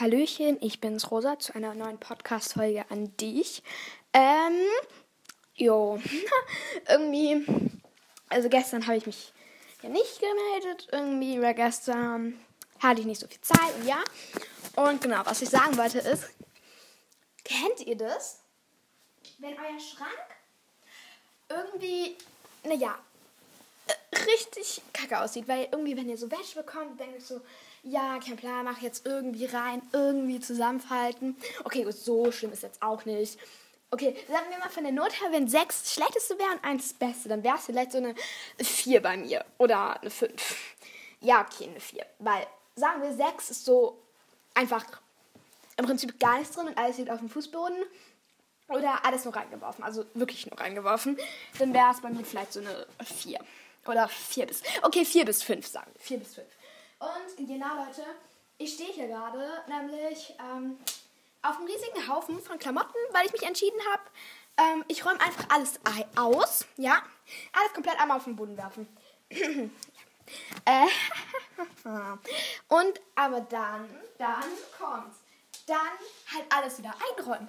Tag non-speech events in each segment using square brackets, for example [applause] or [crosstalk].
Hallöchen, ich bin's Rosa zu einer neuen Podcast-Folge an dich. Ähm, jo, [laughs] irgendwie, also gestern habe ich mich ja nicht gemeldet, irgendwie, weil gestern hatte ich nicht so viel Zeit ja. Und genau, was ich sagen wollte ist, kennt ihr das? Wenn euer Schrank irgendwie, naja, richtig kacke aussieht, weil irgendwie, wenn ihr so Wäsche bekommt, denkt ihr so, ja, kein Plan, mach jetzt irgendwie rein, irgendwie zusammenfalten. Okay, so schlimm ist jetzt auch nicht. Okay, sagen wir mal von der Not her, wenn sechs das schlechteste wäre und eins das beste, dann wäre es vielleicht so eine 4 bei mir. Oder eine 5. Ja, okay, eine 4. Weil, sagen wir, sechs ist so einfach im Prinzip gar nichts drin und alles liegt auf dem Fußboden. Oder alles nur reingeworfen, also wirklich nur reingeworfen. Dann wäre es bei mir vielleicht so eine 4. Oder 4 bis. Okay, 4 bis 5 sagen wir. 4 bis 5. Und genau, Leute, ich stehe hier gerade nämlich ähm, auf einem riesigen Haufen von Klamotten, weil ich mich entschieden habe, ähm, ich räume einfach alles aus, ja, alles komplett einmal auf den Boden werfen. [clears throat] äh, [laughs] und aber dann, dann kommt, dann halt alles wieder einräumen.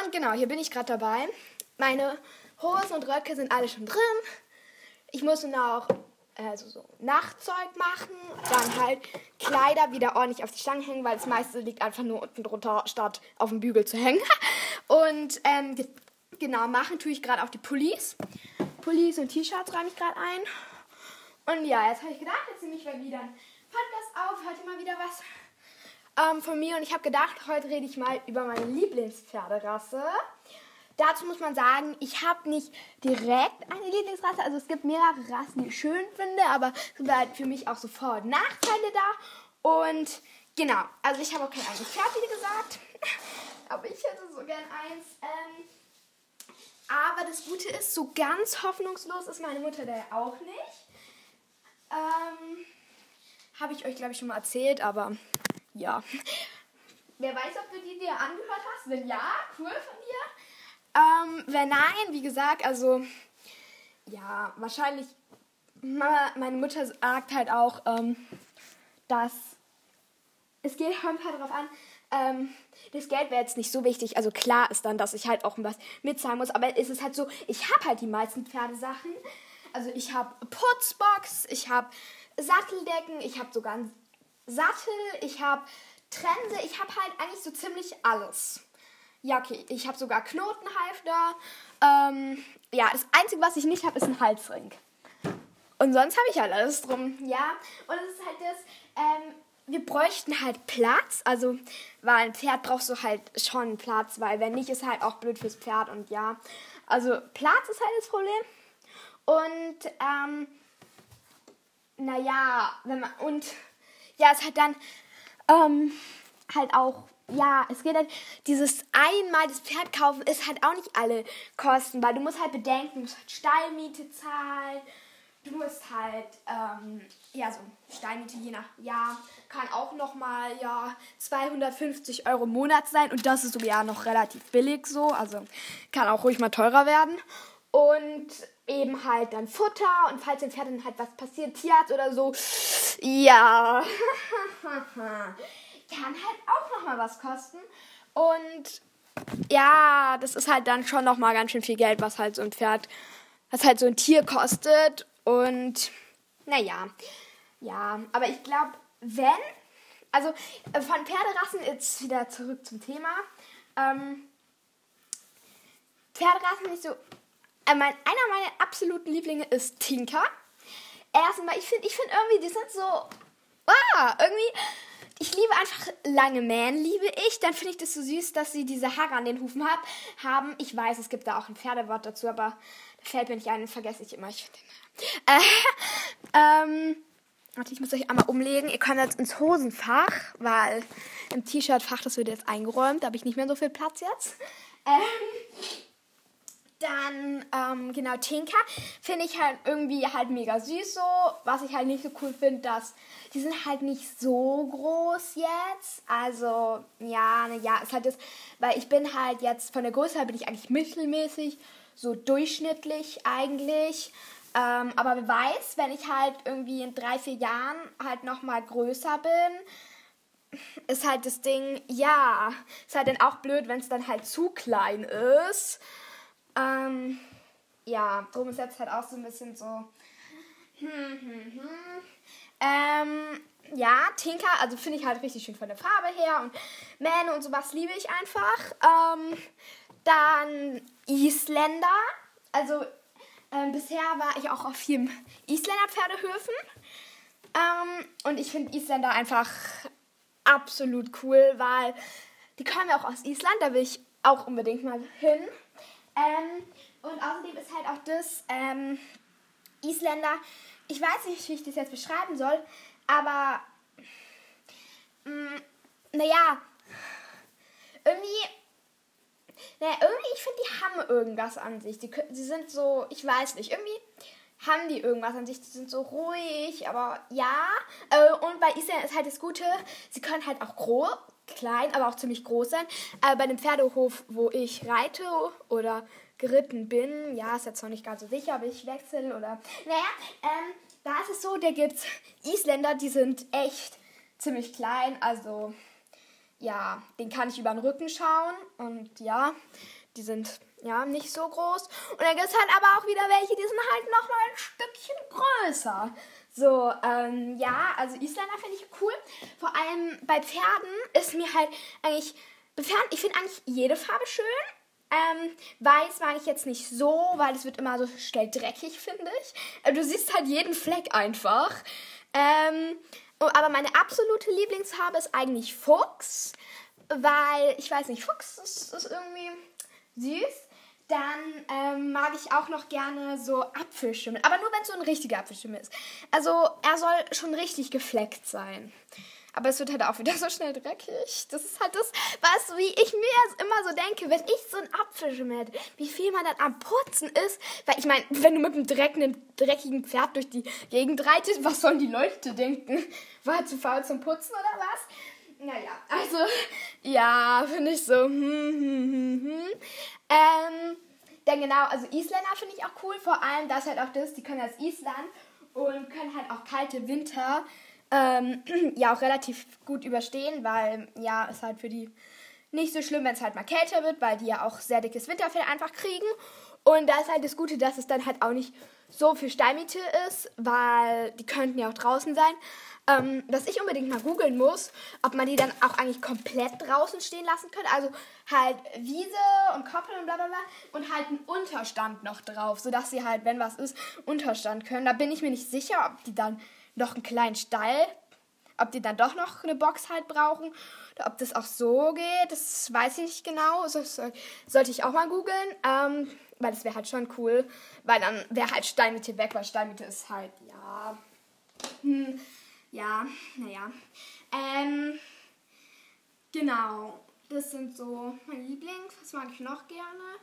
Und genau, hier bin ich gerade dabei. Meine Hosen und Röcke sind alle schon drin. Ich muss noch also so Nachtzeug machen, dann halt Kleider wieder ordentlich auf die Stange hängen, weil das meiste liegt einfach nur unten drunter, statt auf dem Bügel zu hängen. [laughs] Und ähm, genau, machen tue ich gerade auch die Pullis. Pullis und T-Shirts räume ich gerade ein. Und ja, jetzt habe ich gedacht, jetzt nehme ich mal wieder einen Podcast auf, heute mal wieder was ähm, von mir. Und ich habe gedacht, heute rede ich mal über meine Lieblingspferderasse. Dazu muss man sagen, ich habe nicht direkt eine Lieblingsrasse. Also es gibt mehrere Rassen, die ich schön finde, aber es sind halt für mich auch so Vor- und Nachteile da. Und genau, also ich habe auch kein eigenes Pferd, wie gesagt. [laughs] aber ich hätte so gern eins. Ähm, aber das Gute ist, so ganz hoffnungslos ist meine Mutter da auch nicht. Ähm, habe ich euch, glaube ich, schon mal erzählt, aber ja. [laughs] Wer weiß, ob du die dir angehört hast? Wenn ja, cool von dir. Ähm, wenn nein, wie gesagt, also ja, wahrscheinlich, meine Mutter sagt halt auch, ähm, dass es geht halt darauf an, ähm, das Geld wäre jetzt nicht so wichtig. Also klar ist dann, dass ich halt auch was mitzahlen muss, aber es ist halt so, ich habe halt die meisten Pferdesachen. Also ich habe Putzbox, ich habe Satteldecken, ich habe sogar einen Sattel, ich habe Trense, ich habe halt eigentlich so ziemlich alles. Ja, okay. Ich habe sogar Knotenhalfter. Ähm, ja, das Einzige, was ich nicht habe, ist ein Halsring. Und sonst habe ich halt alles drum. Ja, und es ist halt das, ähm, wir bräuchten halt Platz. Also, weil ein Pferd brauchst du halt schon Platz, weil wenn nicht, ist halt auch blöd fürs Pferd. Und ja, also Platz ist halt das Problem. Und, ähm, naja, wenn man, und ja, es hat dann, ähm, halt auch ja, es geht halt, dieses einmal das Pferd kaufen ist halt auch nicht alle Kosten, weil du musst halt bedenken, du musst halt Stallmiete zahlen, du musst halt, ähm, ja, so Stallmiete je nach Jahr kann auch nochmal, ja, 250 Euro im Monat sein und das ist so ja noch relativ billig so, also kann auch ruhig mal teurer werden. Und eben halt dann Futter und falls dem Pferd dann halt was passiert, Tierarzt oder so, ja. [laughs] kann halt auch nochmal was kosten. Und ja, das ist halt dann schon nochmal ganz schön viel Geld, was halt so ein Pferd, was halt so ein Tier kostet. Und naja, ja, aber ich glaube, wenn, also äh, von Pferderassen jetzt wieder zurück zum Thema. Ähm, Pferderassen nicht so. Äh, mein, einer meiner absoluten Lieblinge ist Tinker. Erstmal, ich finde ich find irgendwie, die sind so. Ah, irgendwie ich liebe einfach lange Mähen, liebe ich. Dann finde ich das so süß, dass sie diese Haare an den Hufen hab, haben. Ich weiß, es gibt da auch ein Pferdewort dazu, aber da fällt mir nicht ein, vergesse ich immer. Ich äh, ähm, warte, ich muss euch einmal umlegen. Ihr könnt jetzt ins Hosenfach, weil im T-Shirt-Fach, das wird jetzt eingeräumt. Da habe ich nicht mehr so viel Platz jetzt. Ähm, dann, ähm, genau, Tinker finde ich halt irgendwie halt mega süß so. Was ich halt nicht so cool finde, dass die sind halt nicht so groß jetzt. Also, ja, ne, ja, ist halt das, weil ich bin halt jetzt von der Größe her bin ich eigentlich mittelmäßig, so durchschnittlich eigentlich. Ähm, aber wer weiß, wenn ich halt irgendwie in drei, vier Jahren halt nochmal größer bin, ist halt das Ding, ja, ist halt dann auch blöd, wenn es dann halt zu klein ist. Ähm, ja, drum ist jetzt halt auch so ein bisschen so. Hm, hm, hm. Ähm, ja, Tinker, also finde ich halt richtig schön von der Farbe her und Mähne und sowas liebe ich einfach. Ähm, dann Isländer, also ähm, bisher war ich auch auf vielen Isländer Pferdehöfen ähm, und ich finde Isländer einfach absolut cool, weil die kommen ja auch aus Island, da will ich auch unbedingt mal hin. Ähm, und außerdem ist halt auch das ähm, Isländer, ich weiß nicht, wie ich das jetzt beschreiben soll, aber mm, naja, irgendwie, naja, irgendwie, ich finde, die haben irgendwas an sich. Die, die sind so, ich weiß nicht, irgendwie haben die irgendwas an sich. Die sind so ruhig, aber ja. Äh, und bei Island ist halt das Gute, sie können halt auch groß, klein, aber auch ziemlich groß sein. Aber bei dem Pferdehof, wo ich reite oder geritten bin, ja, ist jetzt noch nicht ganz so sicher, ob ich wechsle oder. Naja, ähm, da ist es so, da gibt es Isländer, die sind echt ziemlich klein. Also, ja, den kann ich über den Rücken schauen. Und ja, die sind ja nicht so groß. Und dann gibt es halt aber auch wieder welche, die sind halt nochmal ein Stückchen größer. So, ähm, ja, also Isländer finde ich cool. Vor allem bei Pferden ist mir halt eigentlich, ich finde eigentlich jede Farbe schön. Ähm, weiß mag ich jetzt nicht so, weil es wird immer so schnell dreckig, finde ich. Äh, du siehst halt jeden Fleck einfach. Ähm, oh, aber meine absolute Lieblingsfarbe ist eigentlich Fuchs, weil, ich weiß nicht, Fuchs ist, ist irgendwie süß. Dann ähm, mag ich auch noch gerne so Apfelschimmel. Aber nur wenn es so ein richtiger Apfelschimmel ist. Also er soll schon richtig gefleckt sein. Aber es wird halt auch wieder so schnell dreckig. Das ist halt das, was wie ich mir immer so denke, wenn ich so ein Apfelschimmel hätte, wie viel man dann am Putzen ist. Weil ich meine, wenn du mit einem dreckigen, dreckigen Pferd durch die Gegend reitest, was sollen die Leute denken? War zu faul zum Putzen oder was? Naja, also, ja, finde ich so. Hm, hm, hm, hm. Ähm, denn genau, also Isländer finde ich auch cool. Vor allem, da ist halt auch das, die können als Island und können halt auch kalte Winter ähm, [clears throat] ja auch relativ gut überstehen, weil ja, es halt für die nicht so schlimm, wenn es halt mal kälter wird, weil die ja auch sehr dickes Winterfell einfach kriegen. Und da ist halt das Gute, dass es dann halt auch nicht so viel Steinmiete ist, weil die könnten ja auch draußen sein. Ähm, was ich unbedingt mal googeln muss, ob man die dann auch eigentlich komplett draußen stehen lassen könnte. Also halt Wiese und Koppel und bla bla bla und halt einen Unterstand noch drauf, sodass sie halt, wenn was ist, Unterstand können. Da bin ich mir nicht sicher, ob die dann noch einen kleinen Stall, ob die dann doch noch eine Box halt brauchen oder ob das auch so geht, das weiß ich nicht genau. Das sollte ich auch mal googeln, ähm, weil das wäre halt schon cool, weil dann wäre halt Steinmiete weg, weil Steinmiete ist halt, ja, hm, ja, naja. Ähm, genau, das sind so meine Lieblings, was mag ich noch gerne?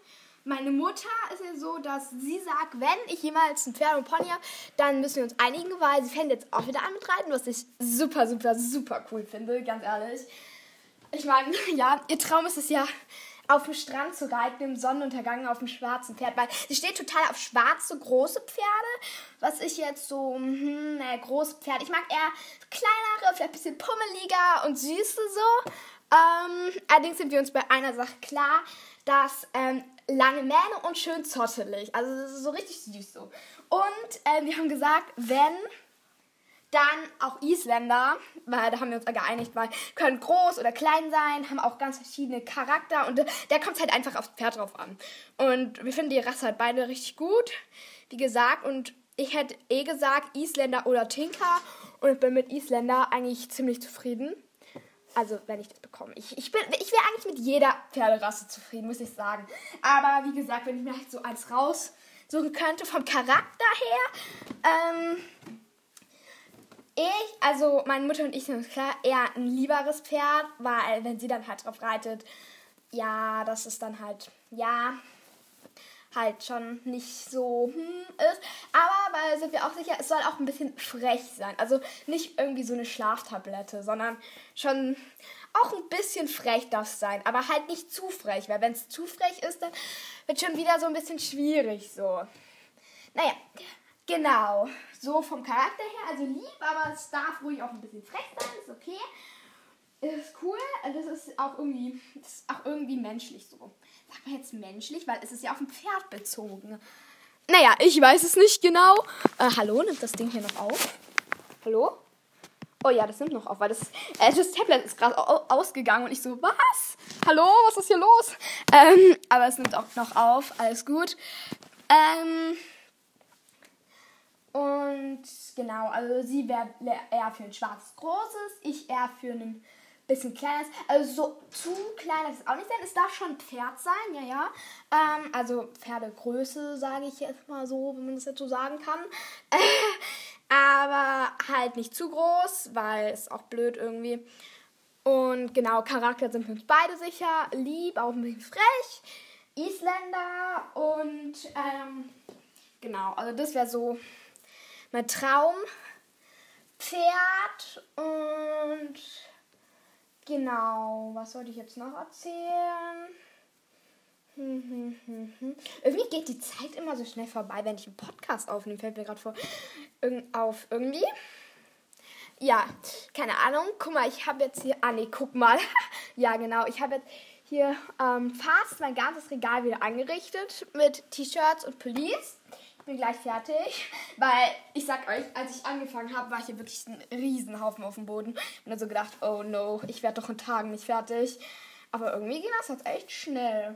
Meine Mutter ist ja so, dass sie sagt, wenn ich jemals ein Pferd und Pony habe, dann müssen wir uns einigen, weil sie fände jetzt auch wieder an mit Reiten, was ich super, super, super cool finde, ganz ehrlich. Ich meine, [laughs] ja, ihr Traum ist es ja, auf dem Strand zu reiten im Sonnenuntergang auf dem schwarzen Pferd, weil sie steht total auf schwarze, große Pferde, was ich jetzt so, hm, naja, große Pferde, ich mag eher kleinere, vielleicht ein bisschen pummeliger und süße so. Ähm, allerdings sind wir uns bei einer Sache klar, dass ähm, lange Mähne und schön zottelig. Also so richtig süß so. Und äh, wir haben gesagt, wenn dann auch Isländer, weil da haben wir uns geeinigt, weil können groß oder klein sein, haben auch ganz verschiedene Charakter und der kommt halt einfach aufs Pferd drauf an. Und wir finden die Rasse halt beide richtig gut, wie gesagt. Und ich hätte eh gesagt Isländer oder Tinker und bin mit Isländer eigentlich ziemlich zufrieden. Also, wenn ich das bekomme. Ich, ich, bin, ich wäre eigentlich mit jeder Pferderasse zufrieden, muss ich sagen. Aber wie gesagt, wenn ich mir halt so eins raussuchen könnte, vom Charakter her, ähm, ich, also meine Mutter und ich sind klar, eher ein lieberes Pferd, weil wenn sie dann halt drauf reitet, ja, das ist dann halt, ja, halt schon nicht so hm, ist. Aber weil sind wir auch sicher, es soll auch ein bisschen frech sein. Also nicht irgendwie so eine Schlaftablette, sondern schon auch ein bisschen frech darf es sein. Aber halt nicht zu frech, weil wenn es zu frech ist, dann wird schon wieder so ein bisschen schwierig so. Naja, genau. So vom Charakter her, also lieb, aber es darf ruhig auch ein bisschen frech sein, ist okay. ist cool. Das ist auch irgendwie, das ist auch irgendwie menschlich so. Sagt man jetzt menschlich, weil es ist ja auf ein Pferd bezogen. Naja, ich weiß es nicht genau. Äh, hallo, nimmt das Ding hier noch auf? Hallo? Oh ja, das nimmt noch auf, weil das, äh, das Tablet ist gerade ausgegangen und ich so, was? Hallo, was ist hier los? Ähm, aber es nimmt auch noch auf, alles gut. Ähm, genau, also sie wäre eher für ein schwarzes großes, ich eher für ein bisschen kleines. Also so zu klein ist auch nicht sein. Es darf schon ein Pferd sein, ja, ja. Ähm, also Pferdegröße, sage ich jetzt mal so, wenn man das jetzt so sagen kann. [laughs] aber halt nicht zu groß, weil es auch blöd irgendwie. Und genau, Charakter sind für uns beide sicher. Lieb, auch ein bisschen frech. Isländer und ähm, genau, also das wäre so mein Traum. Pferd und genau, was sollte ich jetzt noch erzählen? Hm, hm, hm. Irgendwie geht die Zeit immer so schnell vorbei, wenn ich einen Podcast aufnehme, fällt mir gerade vor. Irg auf irgendwie. Ja, keine Ahnung. Guck mal, ich habe jetzt hier. Ah, nee, guck mal. [laughs] ja, genau. Ich habe jetzt hier ähm, fast mein ganzes Regal wieder angerichtet mit T-Shirts und Pullis bin gleich fertig, weil ich sag euch, als ich angefangen habe, war hier wirklich ein Riesenhaufen auf dem Boden. Und dann so gedacht, oh no, ich werde doch in Tagen nicht fertig. Aber irgendwie ging das jetzt echt schnell.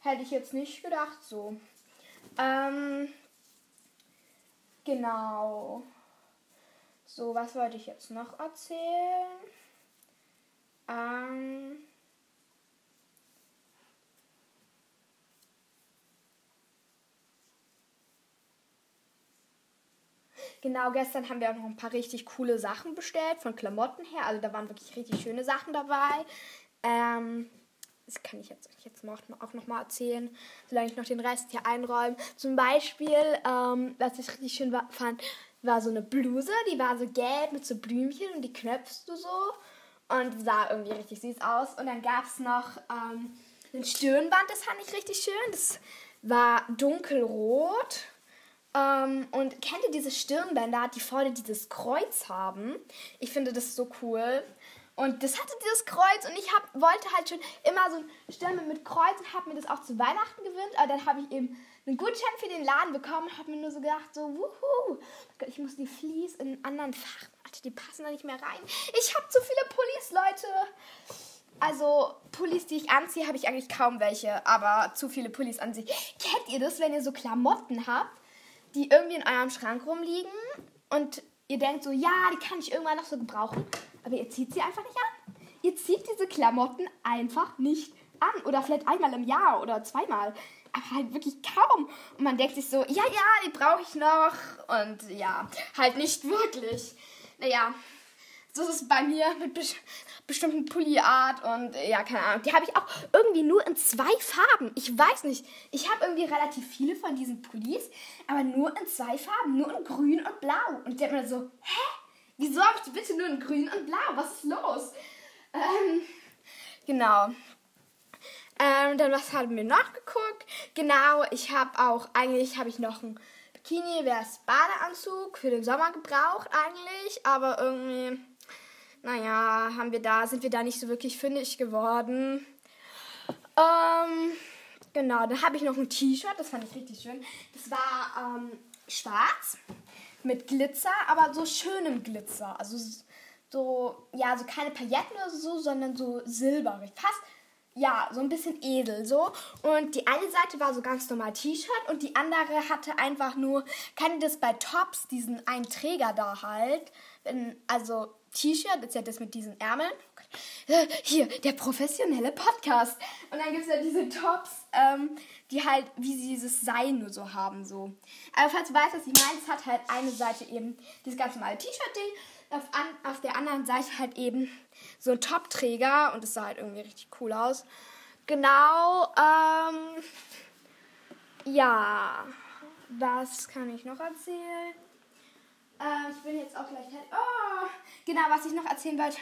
Hätte ich jetzt nicht gedacht so. Ähm, genau. So, was wollte ich jetzt noch erzählen? Ähm, Genau, gestern haben wir auch noch ein paar richtig coole Sachen bestellt, von Klamotten her. Also da waren wirklich richtig schöne Sachen dabei. Ähm, das kann ich jetzt, jetzt auch noch mal erzählen, solange ich noch den Rest hier einräume. Zum Beispiel, ähm, was ich richtig schön war, fand, war so eine Bluse, die war so gelb mit so Blümchen und die knöpfst du so und sah irgendwie richtig süß aus. Und dann gab es noch ähm, ein Stirnband, das fand ich richtig schön. Das war dunkelrot ähm, und kennt ihr diese Stirnbänder, die vorne dieses Kreuz haben? Ich finde das so cool. Und das hatte dieses Kreuz und ich hab, wollte halt schon immer so ein Stirnband mit Kreuz und habe mir das auch zu Weihnachten gewünscht. Aber dann habe ich eben einen Gutschein für den Laden bekommen und habe mir nur so gedacht, so, wuhu, ich muss die Fleece in einen anderen Fach, warte, die passen da nicht mehr rein. Ich habe zu viele Pullis, Leute. Also Pullis, die ich anziehe, habe ich eigentlich kaum welche, aber zu viele Pullis an sich. Kennt ihr das, wenn ihr so Klamotten habt? Die irgendwie in eurem Schrank rumliegen und ihr denkt so, ja, die kann ich irgendwann noch so gebrauchen, aber ihr zieht sie einfach nicht an. Ihr zieht diese Klamotten einfach nicht an oder vielleicht einmal im Jahr oder zweimal, aber halt wirklich kaum. Und man denkt sich so, ja, ja, die brauche ich noch und ja, halt nicht wirklich. Naja, so ist es bei mir mit be bestimmten Pulli-Art und ja, keine Ahnung. Die habe ich auch irgendwie nur in zwei Farben. Ich weiß nicht. Ich habe irgendwie relativ viele von diesen Pullis, aber nur in zwei Farben. Nur in grün und blau. Und der mir so, hä? Wieso habe ich die bitte nur in grün und blau? Was ist los? Ähm, genau. Ähm, dann was haben wir noch geguckt? Genau, ich habe auch, eigentlich habe ich noch ein Bikini, wäre es Badeanzug für den Sommer gebraucht eigentlich, aber irgendwie naja, haben wir da, sind wir da nicht so wirklich fündig geworden. Ähm, genau, dann habe ich noch ein T-Shirt, das fand ich richtig schön. Das war ähm, schwarz mit Glitzer, aber so schönem Glitzer. Also so, ja, so keine Pailletten oder so, sondern so silberig. Fast, ja, so ein bisschen edel so. Und die eine Seite war so ganz normal T-Shirt und die andere hatte einfach nur, kann ihr das bei Tops, diesen einen Träger da halt, wenn, also T-Shirt, ist ja das mit diesen Ärmeln. Äh, hier, der professionelle Podcast. Und dann gibt es ja diese Tops, ähm, die halt, wie sie dieses Seil nur so haben, so. Aber falls du weißt, was ich meine, es hat halt eine Seite eben dieses ganz normale T-Shirt-Ding, auf, auf der anderen Seite halt eben so ein Top-Träger und es sah halt irgendwie richtig cool aus. Genau, ähm, ja, was kann ich noch erzählen? Äh, ich bin jetzt auch gleich halt. Oh, genau, was ich noch erzählen wollte.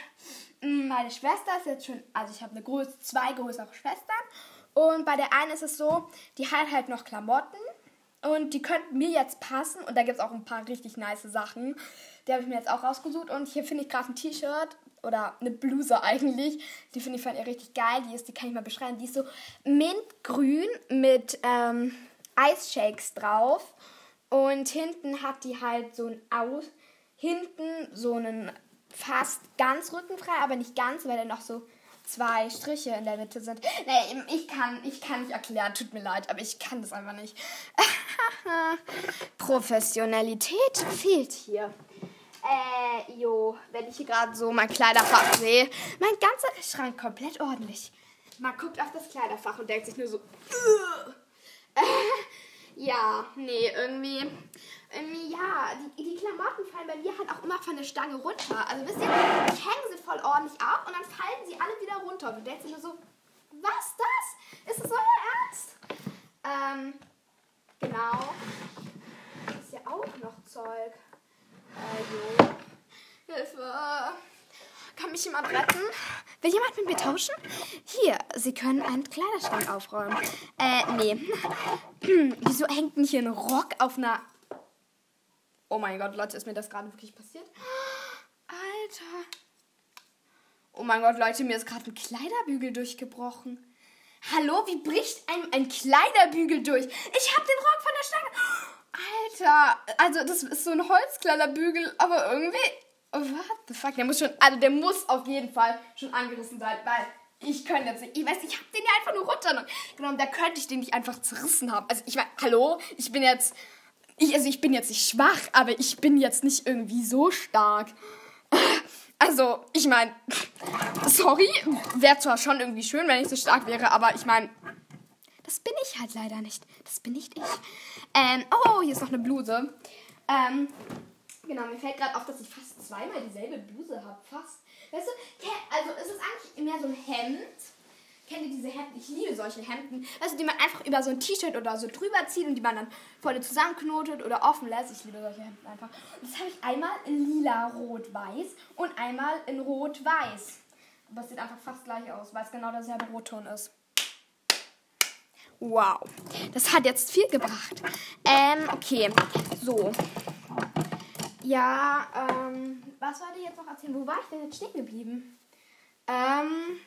Mm, meine Schwester ist jetzt schon, also ich habe eine groß, zwei größere Schwestern. Und bei der einen ist es so, die hat halt noch Klamotten. Und die könnten mir jetzt passen. Und da gibt es auch ein paar richtig nice Sachen. Die habe ich mir jetzt auch rausgesucht. Und hier finde ich gerade ein T-Shirt oder eine Bluse eigentlich. Die finde ich von ihr richtig geil. Die ist, die kann ich mal beschreiben. Die ist so mintgrün mit ähm, Eisshakes drauf. Und hinten hat die halt so ein Aus, hinten so einen fast ganz rückenfrei, aber nicht ganz, weil da noch so zwei Striche in der Mitte sind. Nee, ich kann, ich kann nicht erklären, tut mir leid, aber ich kann das einfach nicht. [laughs] Professionalität fehlt hier. Äh, jo, wenn ich hier gerade so mein Kleiderfach sehe, mein ganzer Schrank komplett ordentlich. Man guckt auf das Kleiderfach und denkt sich nur so, äh, ja, nee, irgendwie, irgendwie, ja, die, die Klamotten fallen bei mir halt auch immer von der Stange runter. Also wisst ihr, ich hänge sie voll ordentlich ab und dann fallen sie alle wieder runter. Und du denkst dir nur so, was das? Ist das euer Ernst? Ähm, genau. Ist ja auch noch Zeug. Also, Hilfe. Kann mich jemand retten? Will jemand mit mir tauschen? Hier, Sie können einen Kleiderschrank aufräumen. Äh, nee. [clears throat] Wieso hängt denn hier ein Rock auf einer... Oh mein Gott, Leute, ist mir das gerade wirklich passiert? Alter. Oh mein Gott, Leute, mir ist gerade ein Kleiderbügel durchgebrochen. Hallo, wie bricht einem ein Kleiderbügel durch? Ich hab den Rock von der Stange. Alter, also das ist so ein Holzkleiderbügel, aber irgendwie Oh, what the fuck? Der muss schon, also der muss auf jeden Fall schon angerissen sein, weil ich könnte jetzt nicht, ich weiß, ich habe den ja einfach nur runtergenommen, da könnte ich den nicht einfach zerrissen haben. Also ich meine, hallo, ich bin jetzt, ich, also ich bin jetzt nicht schwach, aber ich bin jetzt nicht irgendwie so stark. Also, ich meine, sorry, wäre zwar schon irgendwie schön, wenn ich so stark wäre, aber ich meine, das bin ich halt leider nicht. Das bin nicht ich. Ähm, oh, hier ist noch eine Bluse. Ähm, Genau, mir fällt gerade auf, dass ich fast zweimal dieselbe Bluse habe. Fast. Weißt du, also es ist eigentlich mehr so ein Hemd. Kennt ihr diese Hemden? Ich liebe solche Hemden. Weißt du, die man einfach über so ein T-Shirt oder so drüber zieht und die man dann vorne zusammenknotet oder offen lässt. Ich liebe solche Hemden einfach. Und das habe ich einmal in lila, rot, weiß und einmal in rot, weiß. Aber es sieht einfach fast gleich aus, weil es genau derselbe Rotton ist. Wow. Das hat jetzt viel gebracht. Ähm, okay. So. Ja, ähm, was wollte ich jetzt noch erzählen? Wo war ich denn jetzt stehen geblieben? Ähm,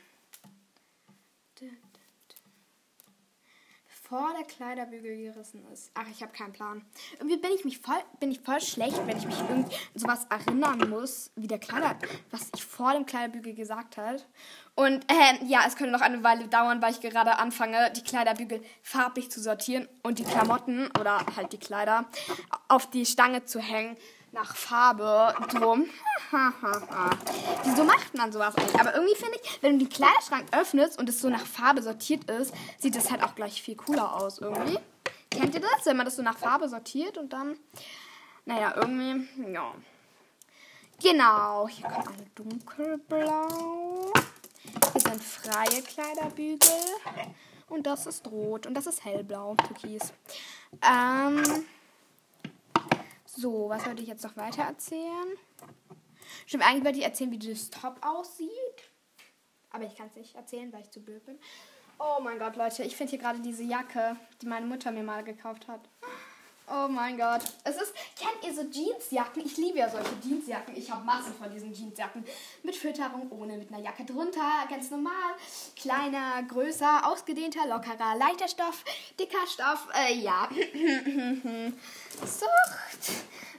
bevor der Kleiderbügel gerissen ist. Ach, ich habe keinen Plan. Irgendwie bin ich mich voll, bin ich voll schlecht, wenn ich mich irgendwie an sowas erinnern muss, wie der Kleider, was ich vor dem Kleiderbügel gesagt habe. Und ähm, ja, es könnte noch eine Weile dauern, weil ich gerade anfange, die Kleiderbügel farblich zu sortieren und die Klamotten oder halt die Kleider auf die Stange zu hängen nach Farbe drum. [laughs] Wieso macht man sowas eigentlich? Aber irgendwie finde ich, wenn du den Kleiderschrank öffnest und es so nach Farbe sortiert ist, sieht das halt auch gleich viel cooler aus irgendwie. Kennt ihr das? Wenn man das so nach Farbe sortiert und dann, naja, irgendwie, ja. Genau, hier kommt ein dunkelblau. Hier sind freie Kleiderbügel. Und das ist rot. Und das ist hellblau, türkis. Ähm, so, was wollte ich jetzt noch weiter erzählen? Stimmt, eigentlich wollte ich erzählen, wie das Top aussieht. Aber ich kann es nicht erzählen, weil ich zu blöd bin. Oh mein Gott, Leute, ich finde hier gerade diese Jacke, die meine Mutter mir mal gekauft hat. Oh mein Gott. Es ist, kennt ihr so Jeansjacken? Ich liebe ja solche Jeansjacken. Ich habe Massen von diesen Jeansjacken. Mit Fütterung, ohne, mit einer Jacke drunter, ganz normal. Kleiner, größer, ausgedehnter, lockerer, leichter Stoff, dicker Stoff. Äh, ja. Sucht.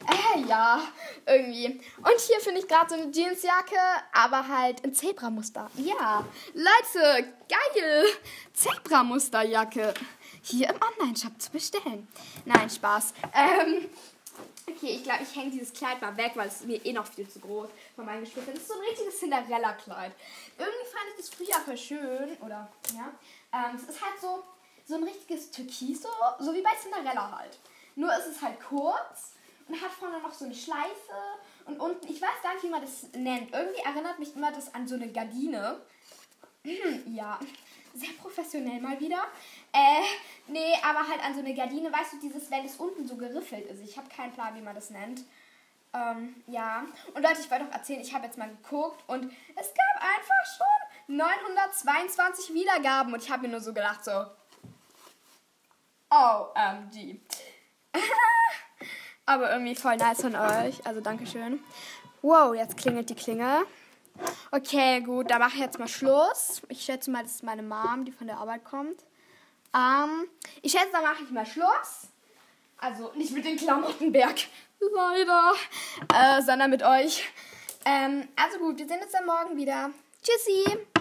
Äh, ja, irgendwie. Und hier finde ich gerade so eine Jeansjacke, aber halt in Zebramuster. Ja, Leute, geil. Zebramusterjacke hier im Online-Shop zu bestellen. Nein, Spaß. Ähm, okay, ich glaube, ich hänge dieses Kleid mal weg, weil es mir eh noch viel zu groß von meinen Geschwistern. Ist so ein richtiges Cinderella-Kleid. Irgendwie fand ich das früher voll schön, oder, ja. Ähm, es ist halt so, so ein richtiges Türkis, so, so wie bei Cinderella halt. Nur ist es halt kurz und hat vorne noch so eine Schleife und unten, ich weiß gar nicht, wie man das nennt. Irgendwie erinnert mich immer das an so eine Gardine. [clears throat] ja, sehr professionell mal wieder. Äh, nee, aber halt an so eine Gardine, weißt du, dieses, wenn es unten so geriffelt ist. Ich habe keinen Plan, wie man das nennt. Ähm, ja. Und Leute, ich wollte doch erzählen, ich habe jetzt mal geguckt und es gab einfach schon 922 Wiedergaben und ich habe mir nur so gedacht, so. OMG. [laughs] Aber irgendwie voll nice von euch. Also Dankeschön. Wow, jetzt klingelt die Klingel. Okay, gut, da mache ich jetzt mal Schluss. Ich schätze mal, das ist meine Mom, die von der Arbeit kommt. Ähm, ich schätze, da mache ich mal Schluss. Also nicht mit dem Klamottenberg, leider, äh, sondern mit euch. Ähm, also gut, wir sehen uns dann morgen wieder. Tschüssi!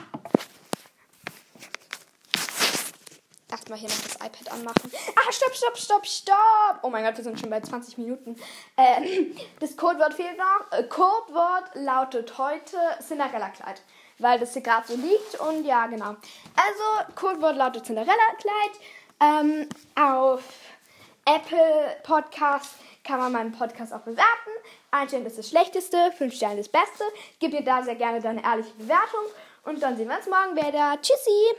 Erstmal hier noch das iPad anmachen. Ah, stopp, stopp, stopp, stopp! Oh mein Gott, wir sind schon bei 20 Minuten. Ähm, [clears throat] das Codewort fehlt noch. Äh, Codewort lautet heute Cinderella-Kleid. Weil das hier gerade so liegt und ja, genau. Also, Codewort lautet Cinderella-Kleid. Ähm, auf Apple Podcast kann man meinen Podcast auch bewerten. Ein Stern ist das Schlechteste, fünf Sterne das Beste. Gib dir da sehr gerne deine ehrliche Bewertung. Und dann sehen wir uns morgen wieder. Tschüssi!